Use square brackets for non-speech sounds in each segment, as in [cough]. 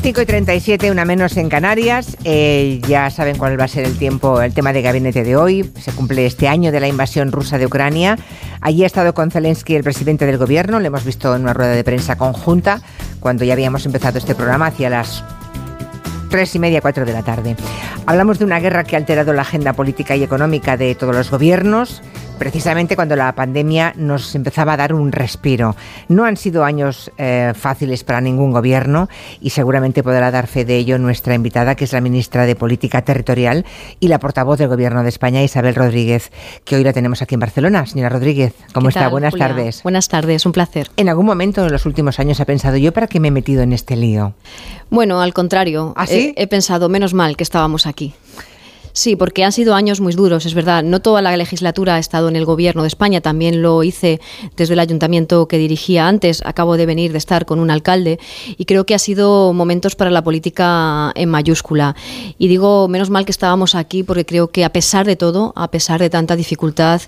5 y 37, una menos en Canarias. Eh, ya saben cuál va a ser el tiempo, el tema de gabinete de hoy. Se cumple este año de la invasión rusa de Ucrania. Allí ha estado con Zelensky, el presidente del gobierno. Le hemos visto en una rueda de prensa conjunta cuando ya habíamos empezado este programa hacia las tres y media, cuatro de la tarde. Hablamos de una guerra que ha alterado la agenda política y económica de todos los gobiernos precisamente cuando la pandemia nos empezaba a dar un respiro. No han sido años eh, fáciles para ningún gobierno y seguramente podrá dar fe de ello nuestra invitada, que es la ministra de Política Territorial y la portavoz del Gobierno de España, Isabel Rodríguez, que hoy la tenemos aquí en Barcelona. Señora Rodríguez, ¿cómo está? Buenas tardes. Buenas tardes, un placer. ¿En algún momento en los últimos años ha pensado yo para qué me he metido en este lío? Bueno, al contrario. ¿Ah, sí? he pensado, menos mal que estábamos aquí. Sí, porque han sido años muy duros, es verdad. No toda la legislatura ha estado en el gobierno de España, también lo hice desde el ayuntamiento que dirigía antes. Acabo de venir de estar con un alcalde y creo que ha sido momentos para la política en mayúscula. Y digo, menos mal que estábamos aquí porque creo que a pesar de todo, a pesar de tanta dificultad,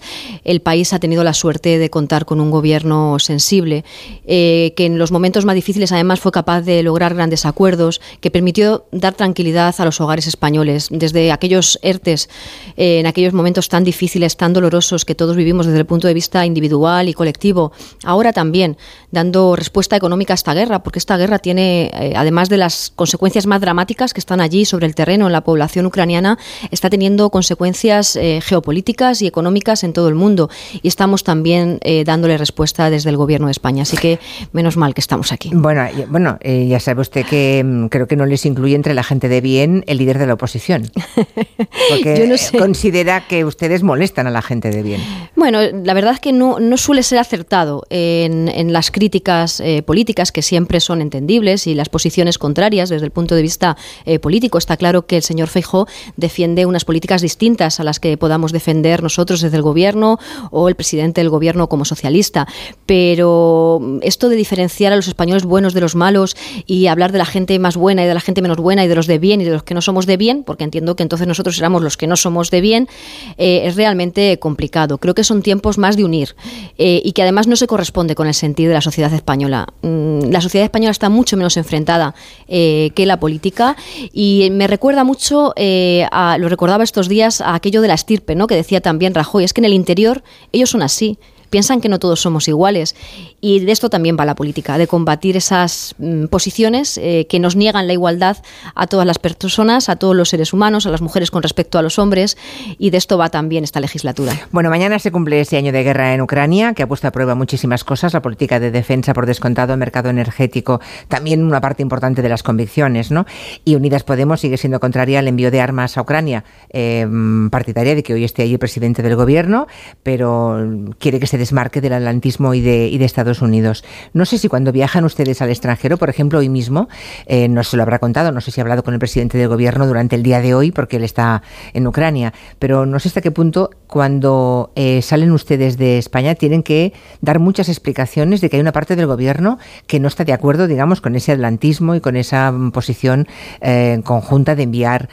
el país ha tenido la suerte de contar con un gobierno sensible, eh, que en los momentos más difíciles además fue capaz de lograr grandes acuerdos, que permitió dar tranquilidad a los hogares españoles, desde aquellos ERTES eh, en aquellos momentos tan difíciles, tan dolorosos que todos vivimos desde el punto de vista individual y colectivo. Ahora también dando respuesta económica a esta guerra, porque esta guerra tiene, eh, además de las consecuencias más dramáticas que están allí sobre el terreno en la población ucraniana, está teniendo consecuencias eh, geopolíticas y económicas en todo el mundo. Y estamos también dándole respuesta desde el Gobierno de España. Así que menos mal que estamos aquí. Bueno, bueno ya sabe usted que mm, creo que no les incluye entre la gente de bien el líder de la oposición. [laughs] Porque considera que ustedes molestan a la gente de bien. Bueno, la verdad es que no, no suele ser acertado en, en las críticas eh, políticas, que siempre son entendibles, y las posiciones contrarias desde el punto de vista eh, político. Está claro que el señor Feijó defiende unas políticas distintas a las que podamos defender nosotros desde el gobierno o el presidente del gobierno como socialista. Pero esto de diferenciar a los españoles buenos de los malos y hablar de la gente más buena y de la gente menos buena y de los de bien y de los que no somos de bien, porque entiendo que entonces nosotros éramos los que no somos de bien, eh, es realmente complicado. Creo que son tiempos más de unir eh, y que además no se corresponde con el sentido de la sociedad española. Mm, la sociedad española está mucho menos enfrentada eh, que la política y me recuerda mucho, lo recordaba estos días, a aquello de la estirpe, ¿no? que decía también Rajoy, es que en el interior ellos son así piensan que no todos somos iguales. Y de esto también va la política, de combatir esas mm, posiciones eh, que nos niegan la igualdad a todas las personas, a todos los seres humanos, a las mujeres con respecto a los hombres. Y de esto va también esta legislatura. Bueno, mañana se cumple ese año de guerra en Ucrania, que ha puesto a prueba muchísimas cosas, la política de defensa por descontado, el mercado energético, también una parte importante de las convicciones, ¿no? Y Unidas Podemos sigue siendo contraria al envío de armas a Ucrania, eh, partidaria de que hoy esté allí el presidente del gobierno, pero quiere que se desmarque del atlantismo y de, Estados Unidos. No sé si cuando viajan ustedes al extranjero, por ejemplo, hoy mismo, eh, no se lo habrá contado, no sé si ha hablado con el presidente del gobierno durante el día de hoy, porque él está en Ucrania, pero no sé hasta qué punto cuando eh, salen ustedes de España tienen que dar muchas explicaciones de que hay una parte del gobierno que no está de acuerdo, digamos, con ese atlantismo y con esa posición eh, conjunta de enviar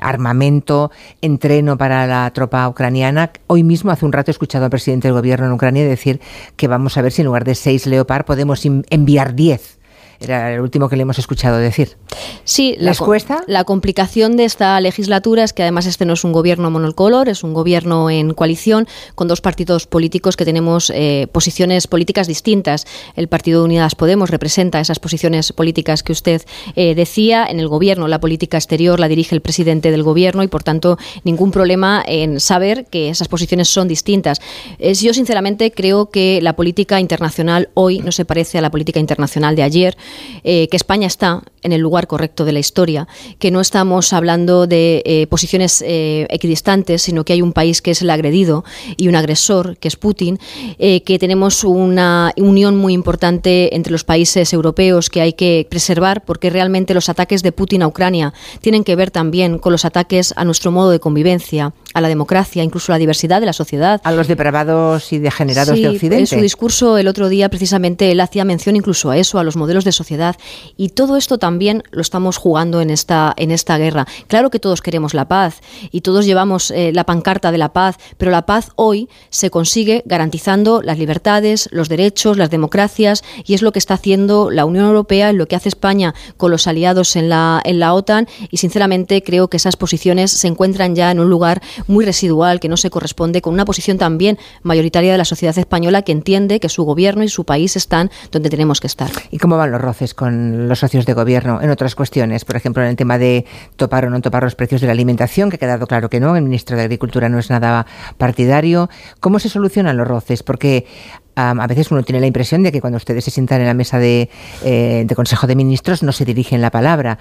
armamento, entreno para la tropa ucraniana. Hoy mismo, hace un rato, he escuchado al presidente del gobierno en Ucrania decir que vamos a ver si en lugar de seis Leopard podemos enviar diez. Era el último que le hemos escuchado decir. Sí, ¿les cuesta? La complicación de esta legislatura es que además este no es un gobierno monocolor, es un gobierno en coalición con dos partidos políticos que tenemos eh, posiciones políticas distintas. El Partido de Unidas Podemos representa esas posiciones políticas que usted eh, decía. En el gobierno, la política exterior la dirige el presidente del gobierno y, por tanto, ningún problema en saber que esas posiciones son distintas. yo, sinceramente, creo que la política internacional hoy no se parece a la política internacional de ayer, eh, que España está en el lugar correcto de la historia, que no estamos hablando de eh, posiciones eh, equidistantes, sino que hay un país que es el agredido y un agresor, que es Putin, eh, que tenemos una unión muy importante entre los países europeos que hay que preservar, porque realmente los ataques de Putin a Ucrania tienen que ver también con los ataques a nuestro modo de convivencia, a la democracia, incluso a la diversidad de la sociedad. A los depravados y degenerados de Occidente. En su discurso el otro día, precisamente, él hacía mención incluso a eso, a los modelos de sociedad. Y todo esto también también lo estamos jugando en esta, en esta guerra. Claro que todos queremos la paz y todos llevamos eh, la pancarta de la paz, pero la paz hoy se consigue garantizando las libertades, los derechos, las democracias y es lo que está haciendo la Unión Europea, lo que hace España con los aliados en la, en la OTAN y sinceramente creo que esas posiciones se encuentran ya en un lugar muy residual que no se corresponde con una posición también mayoritaria de la sociedad española que entiende que su gobierno y su país están donde tenemos que estar. ¿Y cómo van los roces con los socios de gobierno en otras cuestiones? Por ejemplo, en el tema de topar o no topar los precios de la alimentación, que ha quedado claro que no, el ministro de Agricultura no es nada partidario. ¿Cómo se solucionan los roces? Porque a veces uno tiene la impresión de que cuando ustedes se sientan en la mesa de, eh, Consejo de Ministros no se dirigen la palabra.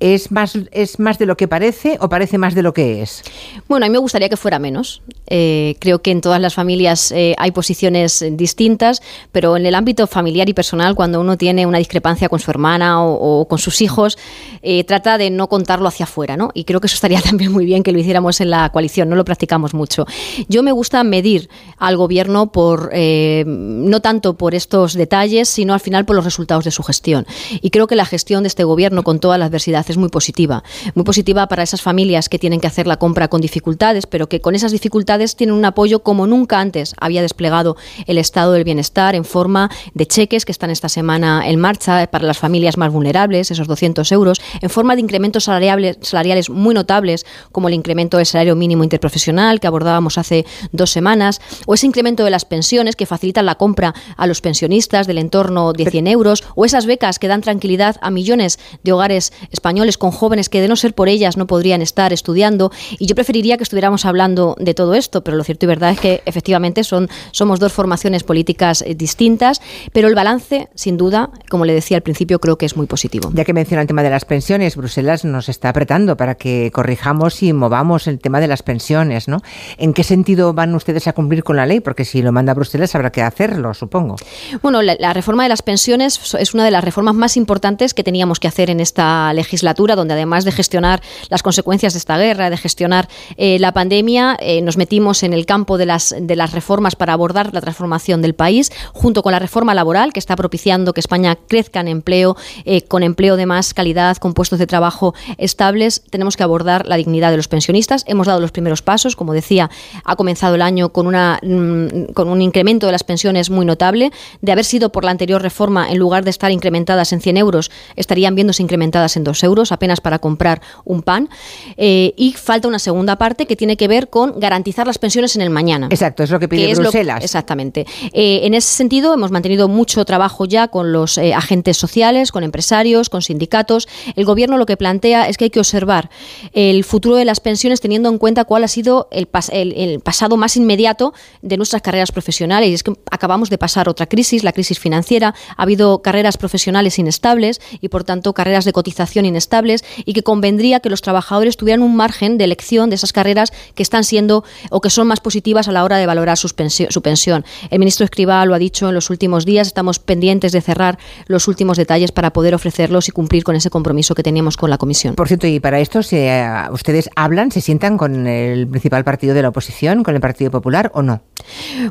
¿Es más, ¿Es más de lo que parece o parece más de lo que es? Bueno, a mí me gustaría que fuera menos. Eh, creo que en todas las familias eh, hay posiciones distintas, pero en el ámbito familiar y personal, cuando uno tiene una discrepancia con su hermana o, con sus hijos, eh, trata de no contarlo hacia afuera, ¿no? Y creo que eso estaría [laughs] también muy bien que lo hiciéramos en la coalición, no lo practicamos mucho. Yo me gusta medir al gobierno por no tanto por estos detalles, sino al final por los resultados de su gestión. Y creo que la gestión de este gobierno, con toda la adversidad es muy positiva. Muy positiva para esas familias que tienen que hacer la compra con dificultades, pero que con esas dificultades tienen un apoyo como nunca antes había desplegado el Estado del Bienestar en forma de cheques que están esta semana en marcha para las familias más vulnerables, esos 200 euros, en forma de incrementos salariales, salariales muy notables, como el incremento del salario mínimo interprofesional que abordábamos hace dos semanas, o ese incremento de las pensiones que facilitan la compra a los pensionistas del entorno de 100 euros, o esas becas que dan tranquilidad a millones de hogares españoles con jóvenes que de no ser por ellas no podrían estar estudiando. Y yo preferiría que estuviéramos hablando de todo esto, pero lo cierto y verdad es que efectivamente son, somos dos formaciones políticas eh, distintas, pero el balance, sin duda, como le decía al principio, creo que es muy positivo. Ya que menciona el tema de las pensiones, Bruselas nos está apretando para que corrijamos y movamos el tema de las pensiones, ¿no? ¿En qué sentido van ustedes a cumplir con la ley? Porque si lo manda Bruselas habrá que hacerlo, supongo. Bueno, la, la reforma de las pensiones es una de las reformas más importantes que teníamos que hacer en esta legislatura donde además de gestionar las consecuencias de esta guerra, de gestionar eh, la pandemia, eh, nos metimos en el campo de las, de las reformas para abordar la transformación del país, junto con la reforma laboral, que está propiciando que España crezca en empleo, eh, con empleo de más calidad, con puestos de trabajo estables. Tenemos que abordar la dignidad de los pensionistas. Hemos dado los primeros pasos, como decía, ha comenzado el año con, una, mm, con un incremento de las pensiones muy notable. De haber sido por la anterior reforma, en lugar de estar incrementadas en 100 euros, estarían viéndose incrementadas en 2 euros apenas para comprar un pan. Eh, y falta una segunda parte que tiene que ver con garantizar las pensiones en el mañana. Exacto, es lo que pide Bruselas. exactamente. Eh, en ese sentido, hemos mantenido mucho trabajo ya con los eh, agentes sociales, con empresarios, con sindicatos. El Gobierno lo que plantea es que hay que observar el futuro de las pensiones teniendo en cuenta cuál ha sido el, el pasado más inmediato de nuestras carreras profesionales. Y es que acabamos de pasar otra crisis, la crisis financiera. Ha habido carreras profesionales inestables y, por tanto, carreras de cotización inestables y que convendría que los trabajadores tuvieran un margen de elección de esas carreras que están siendo o que son más positivas a la hora de valorar su pensión. El ministro Escribá lo ha dicho en los últimos días, estamos pendientes de cerrar los últimos detalles para poder ofrecerlos y cumplir con ese compromiso que teníamos con la Comisión. Por cierto, y para esto, si eh, ustedes hablan, se sientan con el principal partido de la oposición, con el Partido Popular o no?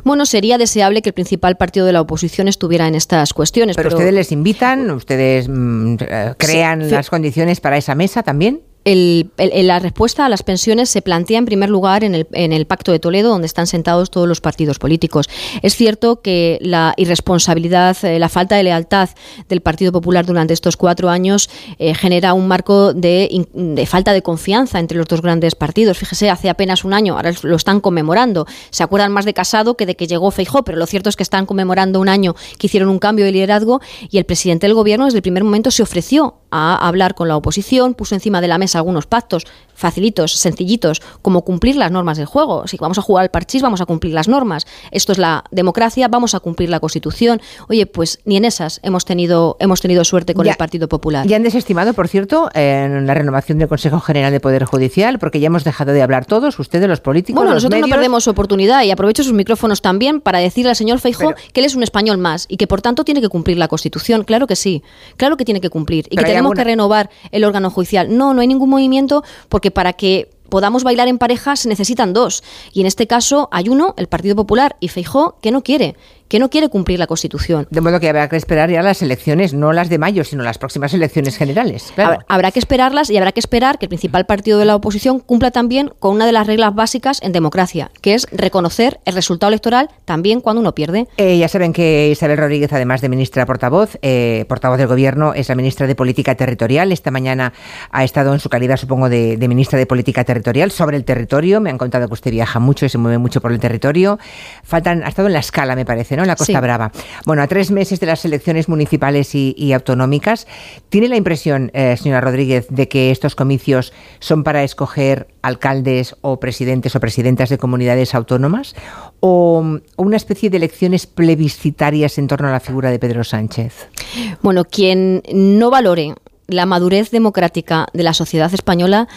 Bueno, sería deseable que el principal partido de la oposición estuviera en estas cuestiones. Pero, ustedes les invitan, ustedes mm, eh, crean las condiciones para esa mesa también? La respuesta a las pensiones se plantea en primer lugar en el, en el, Pacto de Toledo, donde están sentados todos los partidos políticos. Es cierto que la irresponsabilidad, eh, la falta de lealtad del Partido Popular durante estos cuatro años eh, genera un marco de, de, falta de confianza entre los dos grandes partidos. Fíjese, hace apenas un año, ahora lo están conmemorando. Se acuerdan más de Casado que de que llegó Feijó, pero lo cierto es que están conmemorando un año que hicieron un cambio de liderazgo y el presidente del gobierno desde el primer momento se ofreció a hablar con la oposición, puso encima de la mesa algunos pactos facilitos, sencillitos, como cumplir las normas del juego. Si vamos a jugar al parchís, vamos a cumplir las normas. Esto es la democracia, vamos a cumplir la Constitución. Oye, pues ni en esas hemos tenido, hemos tenido suerte con el Partido Popular. Ya han desestimado, por cierto, en la renovación del Consejo General de Poder Judicial, porque ya hemos dejado de hablar todos, ustedes, los políticos. Bueno, nosotros no perdemos oportunidad y aprovecho sus micrófonos también para decirle al señor Feijóo que él es un español más y que por tanto tiene que cumplir la Constitución. Claro que sí, claro que tiene que cumplir y que tenemos que renovar el órgano judicial. No, no hay ningún movimiento porque para que podamos bailar en pareja se necesitan dos. Y en este caso hay uno, el Partido Popular y Feijó, que no quiere que no quiere cumplir la Constitución. De modo que habrá que esperar ya las elecciones, no las de mayo, sino las próximas elecciones generales. Habrá que esperarlas y habrá que esperar que el principal partido de la oposición cumpla también con una de las reglas básicas en democracia, que es reconocer el resultado electoral también cuando uno pierde. Eh, ya saben que Isabel Rodríguez, además de ministra portavoz, eh, portavoz del Gobierno, es la ministra de Política Territorial. Esta mañana ha estado en su calidad, supongo, de, ministra de Política Territorial sobre el territorio. Me han contado que usted viaja mucho y se mueve mucho por el territorio. Faltan, ha estado en la escala, me parece, ¿no? En la Costa Brava. Bueno, a tres meses de las elecciones municipales y, autonómicas, ¿tiene la impresión, eh, señora Rodríguez, de que estos comicios son para escoger alcaldes o presidentes o presidentas de comunidades autónomas? ¿O una especie de elecciones plebiscitarias en torno a la figura de Pedro Sánchez? Bueno, quien no valore la madurez democrática de la sociedad española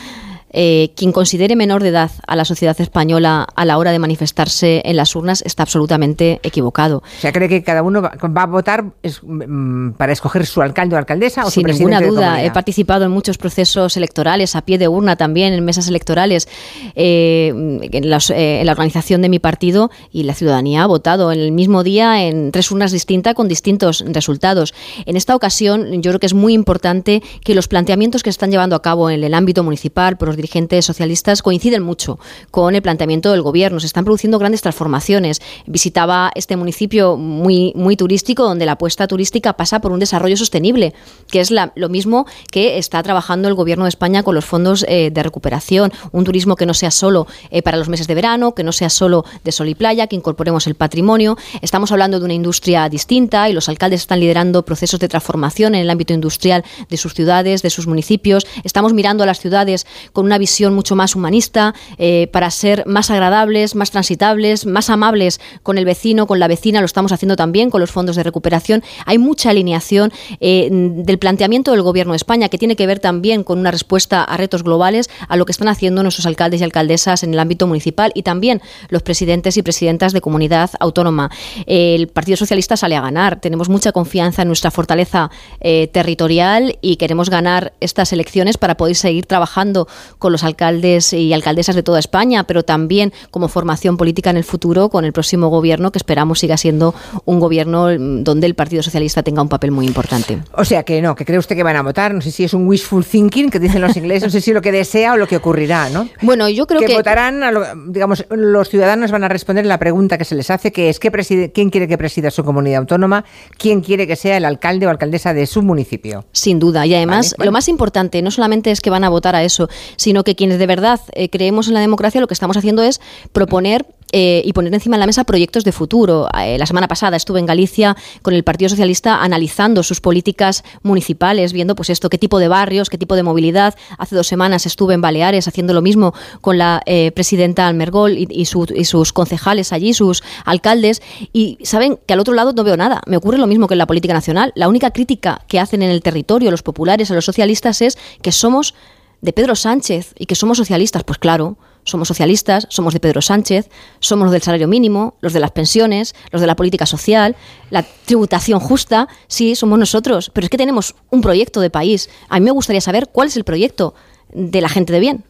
eh, quien considere menor de edad a la sociedad española a la hora de manifestarse en las urnas está absolutamente equivocado. O sea, ¿cree que cada uno va, a votar mm, para escoger su alcalde o alcaldesa o Sin ninguna duda. He participado en muchos procesos electorales, a pie de urna también, en mesas electorales, eh, en, eh, en, la organización de mi partido y la ciudadanía ha votado en el mismo día en tres urnas distintas con distintos resultados. En esta ocasión, yo creo que es muy importante que los planteamientos que se están llevando a cabo en el ámbito municipal por los dirigentes socialistas coinciden mucho con el planteamiento del gobierno. Se están produciendo grandes transformaciones. Visitaba este municipio muy, muy turístico, donde la apuesta turística pasa por un desarrollo sostenible, que es lo mismo que está trabajando el gobierno de España con los fondos eh, de recuperación. Un turismo que no sea solo eh, para los meses de verano, que no sea solo de sol y playa, que incorporemos el patrimonio. Estamos hablando de una industria distinta y los alcaldes están liderando procesos de transformación en el ámbito industrial de sus ciudades, de sus municipios. Estamos mirando a las ciudades con una una visión mucho más humanista, eh, para ser más agradables, más transitables, más amables con el vecino, con la vecina, lo estamos haciendo también con los fondos de recuperación. Hay mucha alineación eh, del planteamiento del Gobierno de España que tiene que ver también con una respuesta a retos globales, a lo que están haciendo nuestros alcaldes y alcaldesas en el ámbito municipal y también los presidentes y presidentas de comunidad autónoma. El Partido Socialista sale a ganar. Tenemos mucha confianza en nuestra fortaleza eh, territorial y queremos ganar estas elecciones para poder seguir trabajando con los alcaldes y alcaldesas de toda España, pero también como formación política en el futuro con el próximo gobierno que esperamos siga siendo un gobierno donde el Partido Socialista tenga un papel muy importante. O sea que no, que cree usted que van a votar, no sé si es un wishful thinking que dicen los ingleses, no sé si lo que desea o lo que ocurrirá, ¿no? Bueno, yo creo que, que votarán, digamos, los ciudadanos van a responder la pregunta que se les hace, que es ¿qué quién quiere que presida su comunidad autónoma, quién quiere que sea el alcalde o alcaldesa de su municipio. Sin duda, y además lo más importante no solamente es que van a votar a eso, sino sino que quienes de verdad eh, creemos en la democracia lo que estamos haciendo es proponer eh, y poner encima de la mesa proyectos de futuro. Eh, la semana pasada estuve en Galicia con el Partido Socialista analizando sus políticas municipales, viendo pues esto, qué tipo de barrios, qué tipo de movilidad. Hace dos semanas estuve en Baleares haciendo lo mismo con la presidenta Almergol y, y, sus concejales allí, sus alcaldes. Y saben que al otro lado no veo nada. Me ocurre lo mismo que en la política nacional. La única crítica que hacen en el territorio los populares a los socialistas es que somos de Pedro Sánchez y que somos socialistas, pues claro, somos socialistas, somos de Pedro Sánchez, somos los del salario mínimo, los de las pensiones, los de la política social, la tributación justa, sí, somos nosotros, pero es que tenemos un proyecto de país. A mí me gustaría saber cuál es el proyecto de la gente de bien.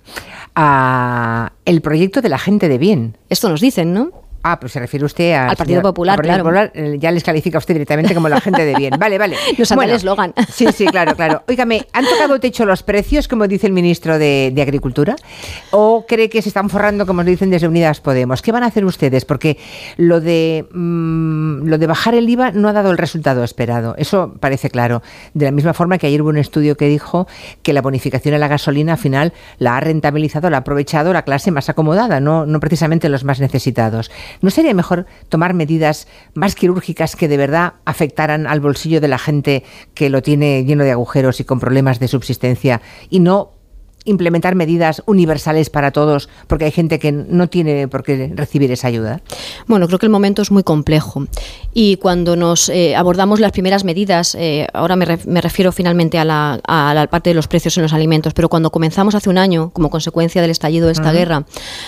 Ah, el proyecto de la gente de bien. Esto nos dicen, ¿no? Ah, pues se refiere usted al Partido Popular, claro. Popular, eh, ya les califica usted directamente como la gente de bien. Vale, vale. [laughs] Nos bueno, el eslogan. [laughs] Sí, sí, claro, claro. Óigame, ¿han tocado techo los precios, como dice el ministro de, Agricultura? ¿O cree que se están forrando, como dicen desde Unidas Podemos? ¿Qué van a hacer ustedes? Porque lo de, mm, lo de bajar el IVA no ha dado el resultado esperado. Eso parece claro. De la misma forma que ayer hubo un estudio que dijo que la bonificación a la gasolina al final la ha rentabilizado, la ha aprovechado la clase más acomodada, no, no precisamente los más necesitados. ¿No sería mejor tomar medidas más quirúrgicas que de verdad afectaran al bolsillo de la gente que lo tiene lleno de agujeros y con problemas de subsistencia y no implementar medidas universales para todos, porque hay gente que no tiene por qué recibir esa ayuda? Bueno, creo que el momento es muy complejo. Y cuando nos eh, abordamos las primeras medidas, eh, ahora me, refiero finalmente a la, a la, parte de los precios en los alimentos, pero cuando comenzamos hace un año, como consecuencia del estallido de esta guerra,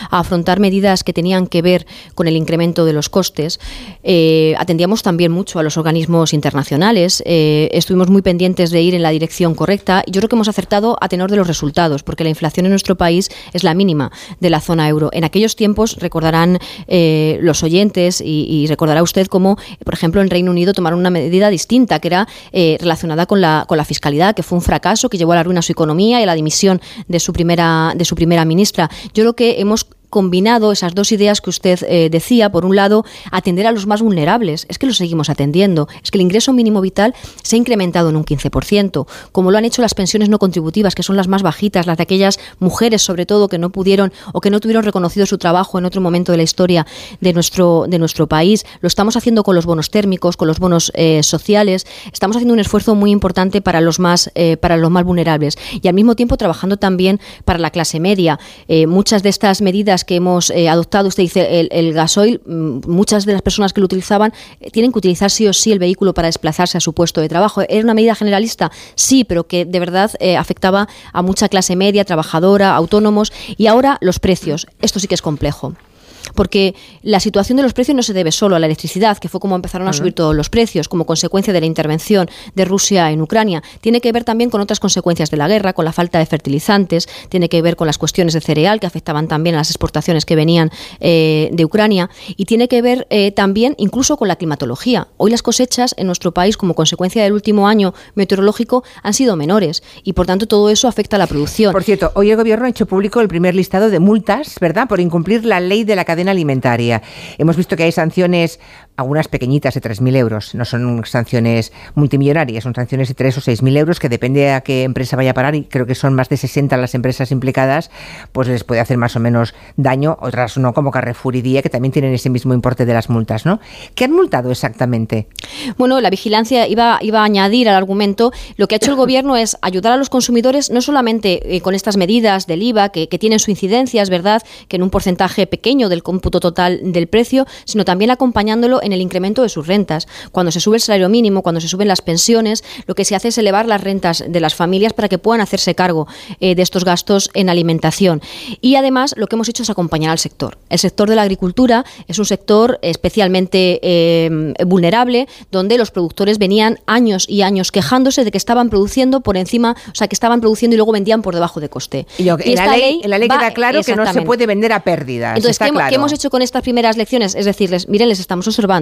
a afrontar medidas que tenían que ver con el incremento de los costes, eh, atendíamos también mucho a los organismos internacionales, estuvimos muy pendientes de ir en la dirección correcta y yo creo que hemos acertado a tenor de los resultados porque la inflación en nuestro país es la mínima de la zona euro. En aquellos tiempos recordarán eh, los oyentes y, recordará usted cómo, por ejemplo, en Reino Unido tomaron una medida distinta que era eh, relacionada con la, con la fiscalidad, que fue un fracaso que llevó a la ruina su economía y a la dimisión de su primera, de su primera ministra. Yo creo que hemos combinado esas dos ideas que usted eh, decía. Por un lado, atender a los más vulnerables. Es que los seguimos atendiendo. Es que el ingreso mínimo vital se ha incrementado en un 15%, como lo han hecho las pensiones no contributivas, que son las más bajitas, las de aquellas mujeres, sobre todo, que no pudieron o que no tuvieron reconocido su trabajo en otro momento de la historia de nuestro, de nuestro país. Lo estamos haciendo con los bonos térmicos, con los bonos eh, sociales. Estamos haciendo un esfuerzo muy importante para los más, eh, para los más vulnerables y al mismo tiempo trabajando también para la clase media. muchas de estas medidas que hemos eh, adoptado, usted dice, el, gasoil, mm, muchas de las personas que lo utilizaban eh, tienen que utilizar sí o sí el vehículo para desplazarse a su puesto de trabajo. ¿Era una medida generalista? Sí, pero que de verdad eh, afectaba a mucha clase media, trabajadora, autónomos. Y ahora los precios. Esto sí que es complejo porque la situación de los precios no se debe solo a la electricidad, que fue como empezaron a subir todos los precios como consecuencia de la intervención de Rusia en Ucrania. Tiene que ver también con otras consecuencias de la guerra, con la falta de fertilizantes, tiene que ver con las cuestiones de cereal que afectaban también a las exportaciones que venían eh, de Ucrania y tiene que ver eh, también incluso con la climatología. Hoy las cosechas en nuestro país como consecuencia del último año meteorológico han sido menores y por tanto todo eso afecta a la producción. Por cierto, hoy el gobierno ha hecho público el primer listado de multas, ¿verdad?, por incumplir la ley de la cadena alimentaria. Hemos visto que hay sanciones, algunas pequeñitas de 3.000 euros, no son sanciones multimillonarias, son sanciones de 3 o 6.000 euros que depende a qué empresa vaya a parar y creo que son más de 60 las empresas implicadas, pues les puede hacer más o menos daño, otras no, como Carrefour y Día, que también tienen ese mismo importe de las multas, ¿no? ¿Qué han multado exactamente? Bueno, la vigilancia iba, iba a añadir al argumento, lo que ha hecho el gobierno es ayudar a los consumidores no solamente eh, con estas medidas del IVA, que, que tienen su incidencia, es verdad, que en un porcentaje pequeño del cómputo total del precio, sino también acompañándolo en el incremento de sus rentas. Cuando se sube el salario mínimo, cuando se suben las pensiones, lo que se hace es elevar las rentas de las familias para que puedan hacerse cargo eh, de estos gastos en alimentación. Y además lo que hemos hecho es acompañar al sector. El sector de la agricultura es un sector especialmente eh, vulnerable, donde los productores venían años y años quejándose de que estaban produciendo por encima, o sea, que estaban produciendo y luego vendían por debajo de coste. Y, en, la ley, en, la ley, queda claro que no se puede vender a pérdidas. Entonces, ¿qué hemos hecho con estas primeras lecciones? Es decirles, miren, les estamos observando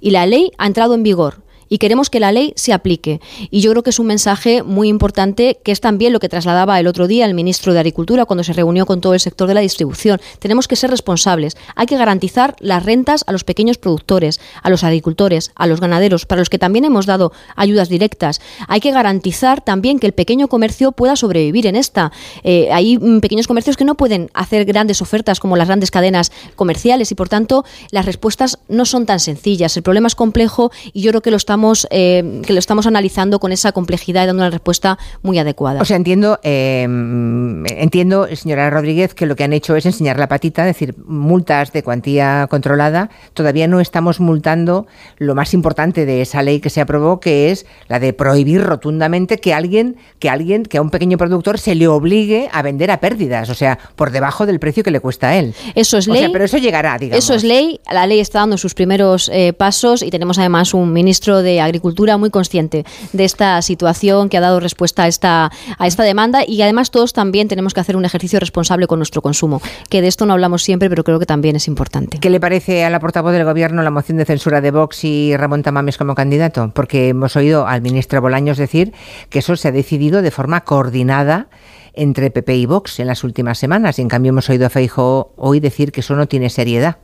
y la ley ha entrado en vigor y queremos que la ley se aplique. Y yo creo que es un mensaje muy importante que es también lo que trasladaba el otro día el ministro de Agricultura cuando se reunió con todo el sector de la distribución. Tenemos que ser responsables. Hay que garantizar las rentas a los pequeños productores, a los agricultores, a los ganaderos, para los que también hemos dado ayudas directas. Hay que garantizar también que el pequeño comercio pueda sobrevivir en esta. Eh, hay mm, pequeños comercios que no pueden hacer grandes ofertas como las grandes cadenas comerciales y por tanto las respuestas no son tan sencillas. El problema es complejo y yo creo que lo estamos eh, que lo estamos analizando con esa complejidad y dando una respuesta muy adecuada. O sea, entiendo, eh, entiendo, señora Rodríguez, que lo que han hecho es enseñar la patita, es decir, multas de cuantía controlada. Todavía no estamos multando lo más importante de esa ley que se aprobó, que es la de prohibir rotundamente que alguien, que alguien, que a un pequeño productor se le obligue a vender a pérdidas, o sea, por debajo del precio que le cuesta a él. Eso es ley. pero eso llegará, digamos. Eso es ley. La ley está dando sus primeros eh, pasos y tenemos además un ministro de Agricultura muy consciente de esta situación que ha dado respuesta a esta, a esta demanda y además todos también tenemos que hacer un ejercicio responsable con nuestro consumo, que de esto no hablamos siempre, pero creo que también es importante. ¿Qué le parece a la portavoz del Gobierno la moción de censura de Vox y Ramón Tamames como candidato? Porque hemos oído al ministro Bolaños decir que eso se ha decidido de forma coordinada entre PP y Vox en las últimas semanas y en cambio hemos oído a Feijo hoy decir que eso no tiene seriedad.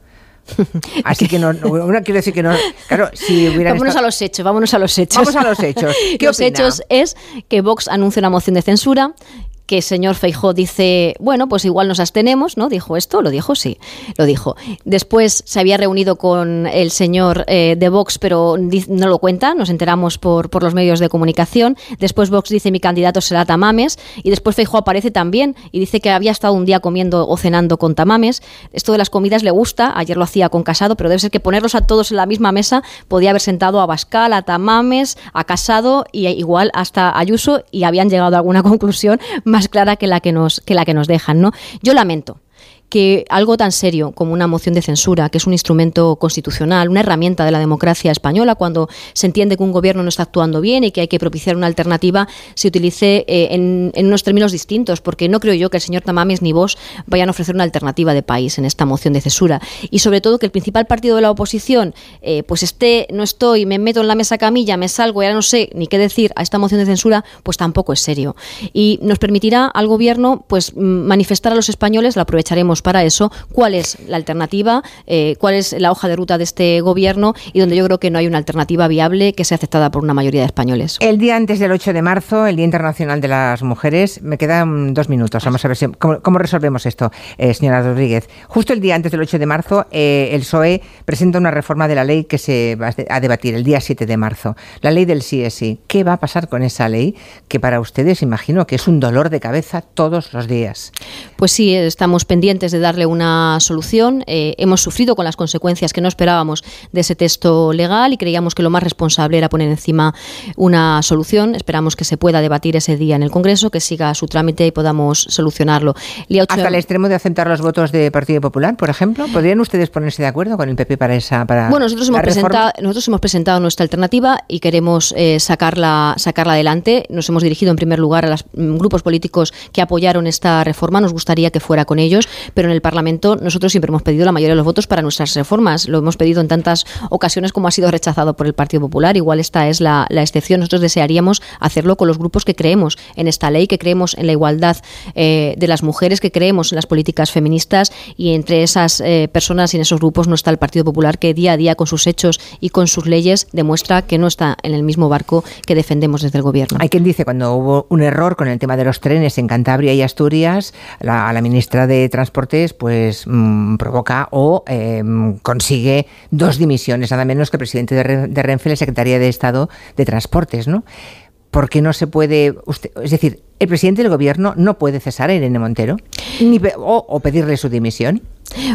[laughs] Así que no, quiero decir que no. Claro, si Vámonos a los hechos, vámonos a los hechos. Vamos a los hechos. [laughs] ¿Qué los hechos es que Vox anuncia una moción de censura que el señor Feijó dice, bueno, pues igual nos abstenemos, ¿no? Dijo esto, lo dijo, sí, lo dijo. Después se había reunido con el señor eh, de Vox, pero no lo cuenta, nos enteramos por, por los medios de comunicación. Después Vox dice, mi candidato será Tamames, y después Feijó aparece también y dice que había estado un día comiendo o cenando con Tamames. Esto de las comidas le gusta, ayer lo hacía con Casado, pero debe ser que ponerlos a todos en la misma mesa podía haber sentado a Bascal, a Tamames, a Casado y igual hasta Ayuso y habían llegado a alguna [laughs] conclusión más clara que la que nos, que la que nos dejan. ¿no? Yo lamento que algo tan serio como una moción de censura, que es un instrumento constitucional, una herramienta de la democracia española, cuando se entiende que un gobierno no está actuando bien y que hay que propiciar una alternativa, se utilice eh, en, unos términos distintos, porque no creo yo que el señor Tamames ni vos vayan a ofrecer una alternativa de país en esta moción de censura. Y sobre todo que el principal partido de la oposición, eh, pues esté, no estoy, me meto en la mesa camilla, me salgo, ya no sé ni qué decir a esta moción de censura, pues tampoco es serio. Y nos permitirá al gobierno pues manifestar a los españoles, lo aprovecharemos para eso, cuál es la alternativa, eh, cuál es la hoja de ruta de este gobierno y donde yo creo que no hay una alternativa viable que sea aceptada por una mayoría de españoles. El día antes del 8 de marzo, el Día Internacional de las Mujeres, me quedan dos minutos. Vamos a ver cómo, resolvemos esto, eh, señora Rodríguez. Justo el día antes del 8 de marzo, eh, el PSOE presenta una reforma de la ley que se va a debatir el día 7 de marzo. La ley del sí es sí. ¿Qué va a pasar con esa ley que para ustedes imagino que es un dolor de cabeza todos los días? Pues sí, estamos pendientes de darle una solución. Eh, hemos sufrido con las consecuencias que no esperábamos de ese texto legal y creíamos que lo más responsable era poner encima una solución. Esperamos que se pueda debatir ese día en el Congreso, que siga su trámite y podamos solucionarlo. Hasta el extremo de aceptar los votos de Partido Popular, por ejemplo. ¿Podrían ustedes ponerse de acuerdo con el PP para esa para Bueno, nosotros hemos, presentado, nosotros hemos presentado nuestra alternativa y queremos eh, sacarla, sacarla adelante. Nos hemos dirigido en primer lugar a los mm, grupos políticos que apoyaron esta reforma. Nos gustaría que fuera con ellos, pero en el Parlamento nosotros siempre hemos pedido la mayoría de los votos para nuestras reformas. Lo hemos pedido en tantas ocasiones como ha sido rechazado por el Partido Popular. Igual esta es la, excepción. Nosotros desearíamos hacerlo con los grupos que creemos en esta ley, que creemos en la igualdad eh, de las mujeres, que creemos en las políticas feministas y entre esas eh, personas y en esos grupos no está el Partido Popular que día a día con sus hechos y con sus leyes demuestra que no está en el mismo barco que defendemos desde el Gobierno. Hay quien dice cuando hubo un error con el tema de los trenes en Cantabria y Asturias, la, a la ministra de Pues mm, provoca o em, consigue dos dimisiones, nada menos que el presidente de, Renfe y la Secretaría de Estado de Transportes, ¿no? ¿Por qué no se puede, usted, es decir, el presidente del gobierno no puede cesar a Irene Montero ni, o pedirle su dimisión?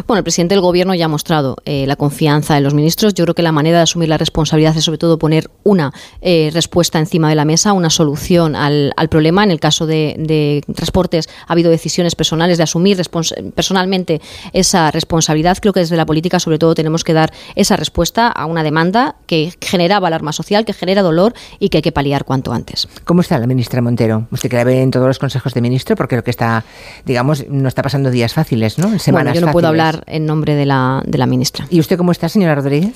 Bueno, el presidente del Gobierno ya ha mostrado eh, la confianza en los ministros. Yo creo que la manera de asumir la responsabilidad es sobre todo poner una eh, respuesta encima de la mesa, una solución al, problema. En el caso de, transportes ha habido decisiones personales de asumir personalmente esa responsabilidad. Creo que desde la política sobre todo tenemos que dar esa respuesta a una demanda que generaba alarma social, que genera dolor y que hay que paliar cuanto antes. ¿Cómo está la ministra Montero? Usted que la ve en todos los consejos de ministro porque lo que está, digamos, no está pasando días fáciles, ¿no? Semanas puedo hablar en nombre de la, de la ministra. ¿Y usted cómo está, señora Rodríguez?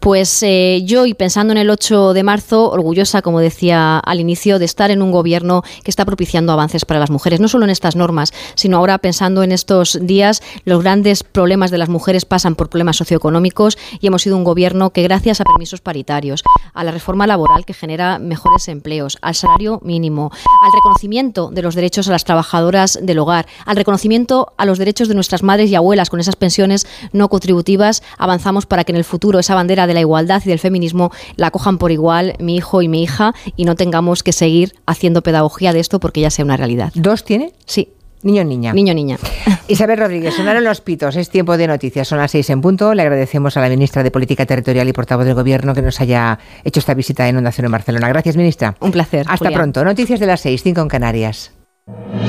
Pues eh, yo, y pensando en el 8 de marzo, orgullosa, como decía al inicio, de estar en un gobierno que está propiciando avances para las mujeres, no solo en estas normas, sino ahora pensando en estos días, los grandes problemas de las mujeres pasan por problemas socioeconómicos y hemos sido un gobierno que gracias a permisos paritarios, a la reforma laboral que genera mejores empleos, al salario mínimo, al reconocimiento de los derechos a las trabajadoras del hogar, al reconocimiento a los derechos de nuestras madres y abuelas, con esas pensiones no contributivas, avanzamos para que en el futuro esa bandera de la igualdad y del feminismo la cojan por igual mi hijo y mi hija y no tengamos que seguir haciendo pedagogía de esto porque ya sea una realidad. ¿Dos tiene? Sí. Niño niña. Niño niña. [laughs] Isabel Rodríguez, sonaron los pitos, es tiempo de noticias, son las seis en punto. Le agradecemos a la ministra de Política Territorial y portavoz del Gobierno que nos haya hecho esta visita en Onda en Barcelona. Gracias, ministra. Un placer. Hasta pronto. Noticias de las seis, cinco en Canarias.